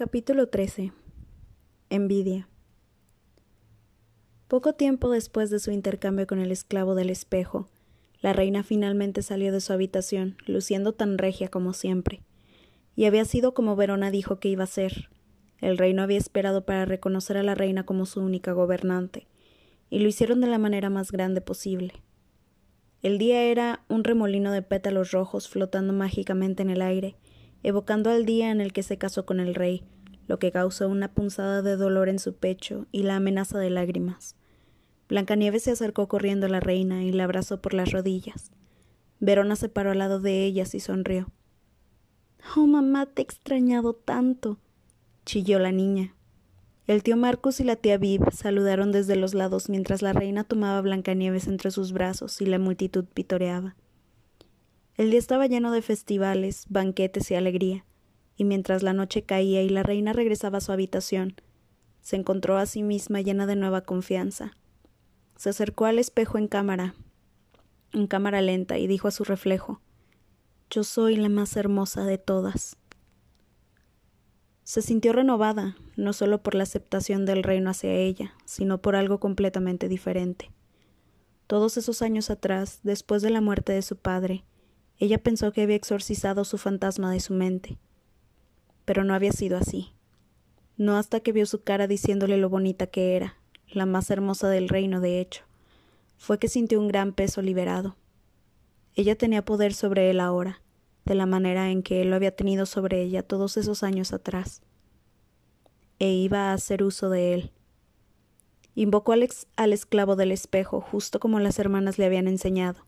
Capítulo 13. Envidia. Poco tiempo después de su intercambio con el esclavo del espejo, la reina finalmente salió de su habitación, luciendo tan regia como siempre. Y había sido como Verona dijo que iba a ser. El reino había esperado para reconocer a la reina como su única gobernante, y lo hicieron de la manera más grande posible. El día era un remolino de pétalos rojos flotando mágicamente en el aire, evocando al día en el que se casó con el rey, lo que causó una punzada de dolor en su pecho y la amenaza de lágrimas. Blancanieves se acercó corriendo a la reina y la abrazó por las rodillas. Verona se paró al lado de ellas y sonrió. Oh, mamá, te he extrañado tanto. chilló la niña. El tío Marcus y la tía Viv saludaron desde los lados mientras la reina tomaba a Blancanieves entre sus brazos y la multitud pitoreaba. El día estaba lleno de festivales, banquetes y alegría, y mientras la noche caía y la reina regresaba a su habitación, se encontró a sí misma llena de nueva confianza. Se acercó al espejo en cámara, en cámara lenta, y dijo a su reflejo Yo soy la más hermosa de todas. Se sintió renovada, no solo por la aceptación del reino hacia ella, sino por algo completamente diferente. Todos esos años atrás, después de la muerte de su padre, ella pensó que había exorcizado su fantasma de su mente. Pero no había sido así. No hasta que vio su cara diciéndole lo bonita que era, la más hermosa del reino, de hecho, fue que sintió un gran peso liberado. Ella tenía poder sobre él ahora, de la manera en que él lo había tenido sobre ella todos esos años atrás. E iba a hacer uso de él. Invocó al, esclavo del espejo, justo como las hermanas le habían enseñado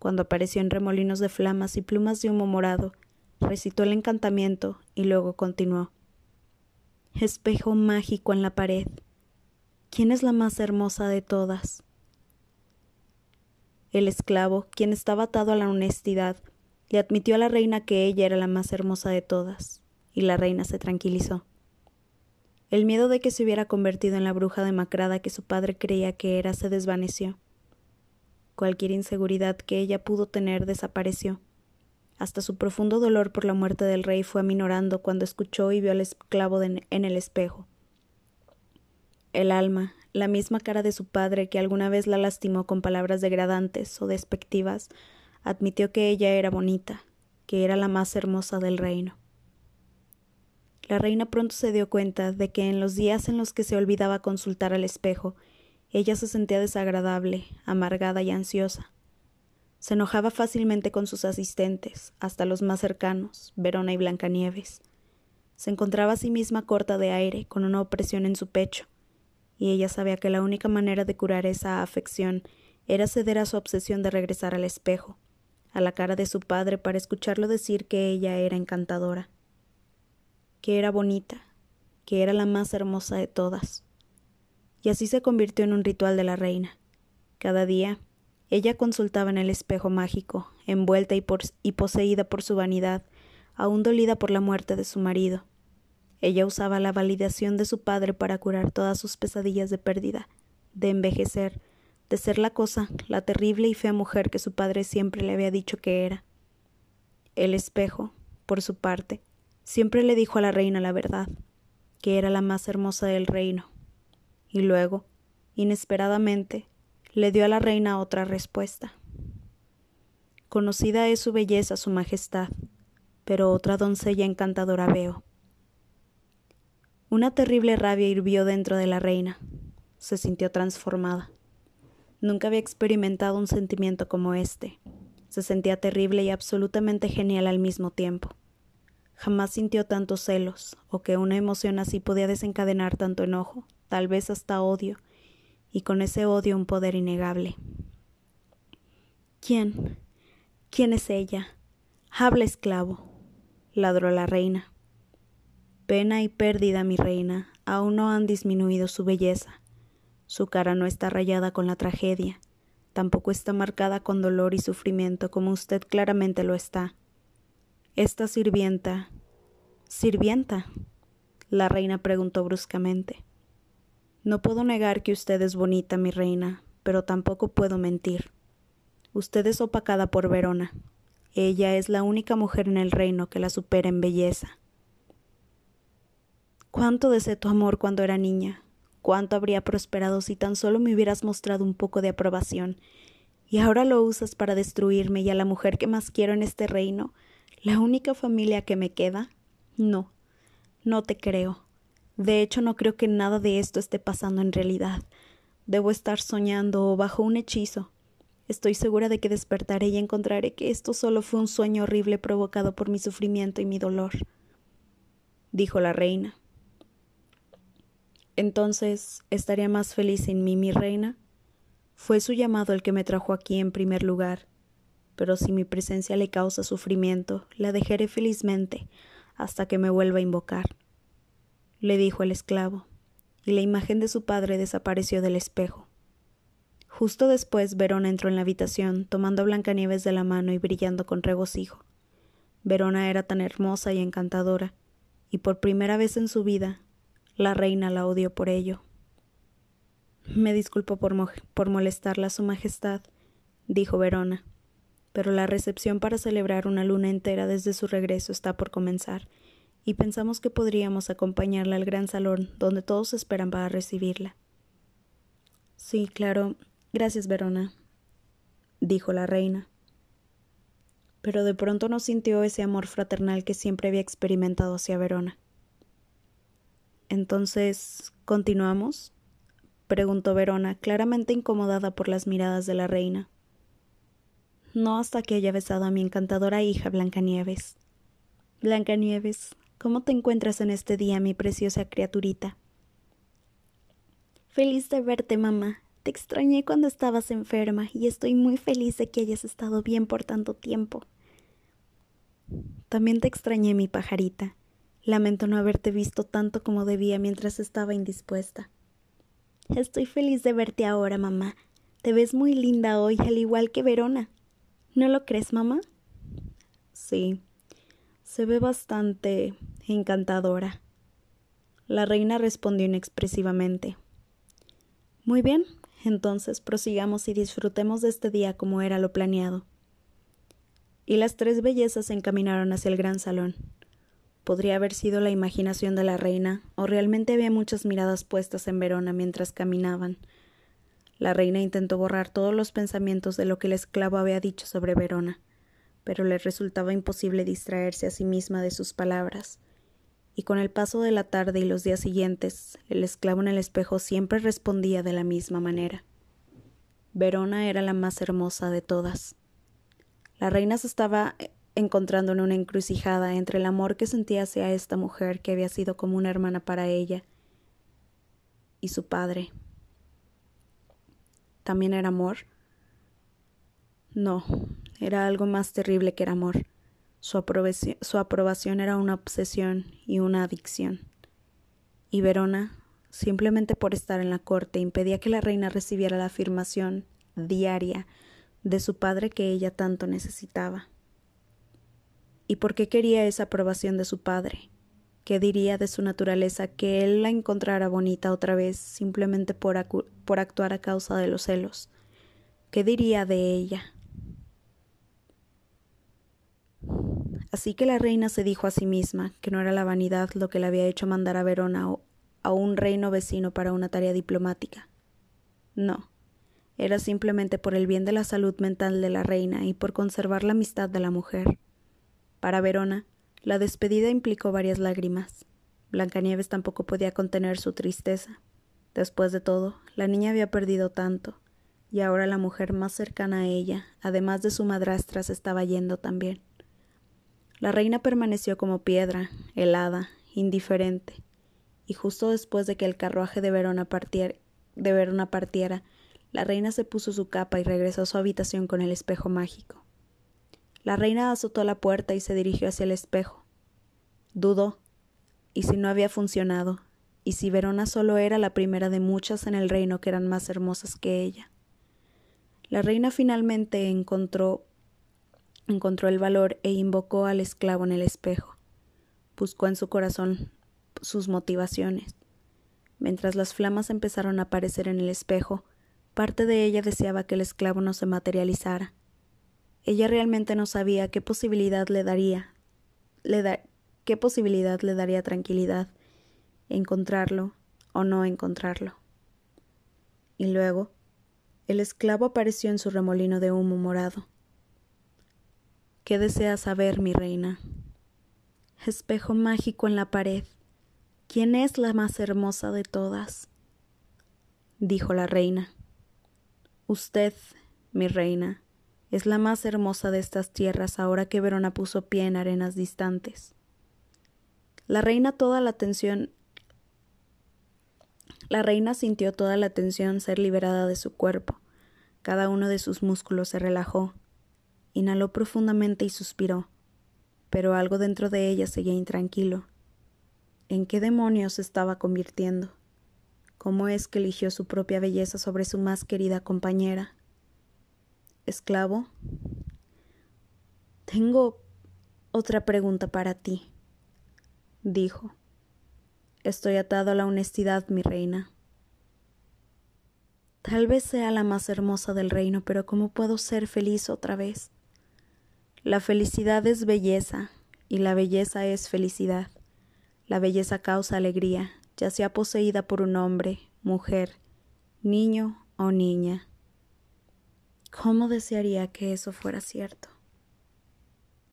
cuando apareció en remolinos de flamas y plumas de humo morado, recitó el encantamiento y luego continuó. Espejo mágico en la pared. ¿Quién es la más hermosa de todas? El esclavo, quien estaba atado a la honestidad, le admitió a la reina que ella era la más hermosa de todas, y la reina se tranquilizó. El miedo de que se hubiera convertido en la bruja demacrada que su padre creía que era se desvaneció. Cualquier inseguridad que ella pudo tener desapareció. Hasta su profundo dolor por la muerte del rey fue aminorando cuando escuchó y vio al esclavo en el espejo. El alma, la misma cara de su padre que alguna vez la lastimó con palabras degradantes o despectivas, admitió que ella era bonita, que era la más hermosa del reino. La reina pronto se dio cuenta de que en los días en los que se olvidaba consultar al espejo ella se sentía desagradable, amargada y ansiosa. Se enojaba fácilmente con sus asistentes, hasta los más cercanos, Verona y Blancanieves. Se encontraba a sí misma corta de aire, con una opresión en su pecho, y ella sabía que la única manera de curar esa afección era ceder a su obsesión de regresar al espejo, a la cara de su padre para escucharlo decir que ella era encantadora, que era bonita, que era la más hermosa de todas y así se convirtió en un ritual de la reina. Cada día, ella consultaba en el espejo mágico, envuelta y, poseída por su vanidad, aún dolida por la muerte de su marido. Ella usaba la validación de su padre para curar todas sus pesadillas de pérdida, de envejecer, de ser la cosa, la terrible y fea mujer que su padre siempre le había dicho que era. El espejo, por su parte, siempre le dijo a la reina la verdad, que era la más hermosa del reino, y luego, inesperadamente, le dio a la reina otra respuesta. Conocida es su belleza, su majestad, pero otra doncella encantadora veo. Una terrible rabia hirvió dentro de la reina. Se sintió transformada. Nunca había experimentado un sentimiento como este. Se sentía terrible y absolutamente genial al mismo tiempo. Jamás sintió tantos celos, o que una emoción así podía desencadenar tanto enojo, tal vez hasta odio, y con ese odio un poder innegable. ¿Quién? ¿Quién es ella? Habla, esclavo, ladró la reina. Pena y pérdida, mi reina, aún no han disminuido su belleza. Su cara no está rayada con la tragedia, tampoco está marcada con dolor y sufrimiento como usted claramente lo está. Esta sirvienta. ¿Sirvienta? La reina preguntó bruscamente. No puedo negar que usted es bonita, mi reina, pero tampoco puedo mentir. Usted es opacada por Verona. Ella es la única mujer en el reino que la supera en belleza. Cuánto deseé tu amor cuando era niña, cuánto habría prosperado si tan solo me hubieras mostrado un poco de aprobación, y ahora lo usas para destruirme y a la mujer que más quiero en este reino, la única familia que me queda. No, no te creo. De hecho, no creo que nada de esto esté pasando en realidad. Debo estar soñando o bajo un hechizo. Estoy segura de que despertaré y encontraré que esto solo fue un sueño horrible provocado por mi sufrimiento y mi dolor, dijo la reina. Entonces, ¿estaría más feliz sin mí, mi reina? Fue su llamado el que me trajo aquí en primer lugar, pero si mi presencia le causa sufrimiento, la dejaré felizmente hasta que me vuelva a invocar, le dijo el esclavo, y la imagen de su padre desapareció del espejo. Justo después Verona entró en la habitación, tomando a Blancanieves de la mano y brillando con regocijo. Verona era tan hermosa y encantadora, y por primera vez en su vida la reina la odió por ello. Me disculpo por, por molestarla su majestad, dijo Verona, pero la recepción para celebrar una luna entera desde su regreso está por comenzar, y pensamos que podríamos acompañarla al gran salón donde todos esperan para recibirla. Sí, claro, Gracias, Verona, dijo la reina. Pero de pronto no sintió ese amor fraternal que siempre había experimentado hacia Verona. Entonces, ¿continuamos? preguntó Verona, claramente incomodada por las miradas de la reina. No hasta que haya besado a mi encantadora hija Blancanieves. Blancanieves, ¿cómo te encuentras en este día, mi preciosa criaturita? Feliz de verte, mamá, te extrañé cuando estabas enferma y estoy muy feliz de que hayas estado bien por tanto tiempo. También te extrañé, mi pajarita. Lamento no haberte visto tanto como debía mientras estaba indispuesta. Estoy feliz de verte ahora, mamá. Te ves muy linda hoy, al igual que Verona. ¿No lo crees, mamá? Sí, se ve bastante encantadora. La reina respondió inexpresivamente. Muy bien, entonces prosigamos y disfrutemos de este día como era lo planeado. Y las tres bellezas se encaminaron hacia el gran salón. Podría haber sido la imaginación de la reina, o realmente había muchas miradas puestas en Verona mientras caminaban. La reina intentó borrar todos los pensamientos de lo que el esclavo había dicho sobre Verona, pero le resultaba imposible distraerse a sí misma de sus palabras y con el paso de la tarde y los días siguientes, el esclavo en el espejo siempre respondía de la misma manera. Verona era la más hermosa de todas. La reina se estaba encontrando en una encrucijada entre el amor que sentía hacia esta mujer que había sido como una hermana para ella y su padre. ¿También era amor? No, era algo más terrible que era amor. Su aprobación, era una obsesión y una adicción. Y Verona, simplemente por estar en la corte, impedía que la reina recibiera la afirmación diaria de su padre que ella tanto necesitaba. ¿Y por qué quería esa aprobación de su padre? ¿Qué diría de su naturaleza que él la encontrara bonita otra vez simplemente por, por actuar a causa de los celos? ¿Qué diría de ella? Así que la reina se dijo a sí misma que no era la vanidad lo que le había hecho mandar a Verona a un reino vecino para una tarea diplomática. No, era simplemente por el bien de la salud mental de la reina y por conservar la amistad de la mujer. Para Verona, la despedida implicó varias lágrimas. Blancanieves tampoco podía contener su tristeza. Después de todo, la niña había perdido tanto, y ahora la mujer más cercana a ella, además de su madrastra, se estaba yendo también. La reina permaneció como piedra, helada, indiferente, y justo después de que el carruaje de Verona, partiera, de Verona partiera, la reina se puso su capa y regresó a su habitación con el espejo mágico. La reina azotó la puerta y se dirigió hacia el espejo. Dudó. ¿Y si no había funcionado? ¿Y si Verona solo era la primera de muchas en el reino que eran más hermosas que ella? La reina finalmente encontró encontró el valor e invocó al esclavo en el espejo. Buscó en su corazón sus motivaciones. Mientras las flamas empezaron a aparecer en el espejo, parte de ella deseaba que el esclavo no se materializara. Ella realmente no sabía qué posibilidad le daría, qué posibilidad le daría tranquilidad, encontrarlo o no encontrarlo. Y luego, el esclavo apareció en su remolino de humo morado. ¿Qué deseas saber, mi reina? Espejo mágico en la pared. ¿Quién es la más hermosa de todas? dijo la reina. Usted, mi reina, es la más hermosa de estas tierras ahora que Verona puso pie en arenas distantes. La reina toda la atención la reina sintió toda la tensión ser liberada de su cuerpo. Cada uno de sus músculos se relajó. Inhaló profundamente y suspiró. Pero algo dentro de ella seguía intranquilo. ¿En qué demonios se estaba convirtiendo? ¿Cómo es que eligió su propia belleza sobre su más querida compañera? Esclavo, tengo otra pregunta para ti, dijo. Estoy atado a la honestidad, mi reina. Tal vez sea la más hermosa del reino, pero ¿cómo puedo ser feliz otra vez? La felicidad es belleza, y la belleza es felicidad. La belleza causa alegría, ya sea poseída por un hombre, mujer, niño o niña. ¿Cómo desearía que eso fuera cierto?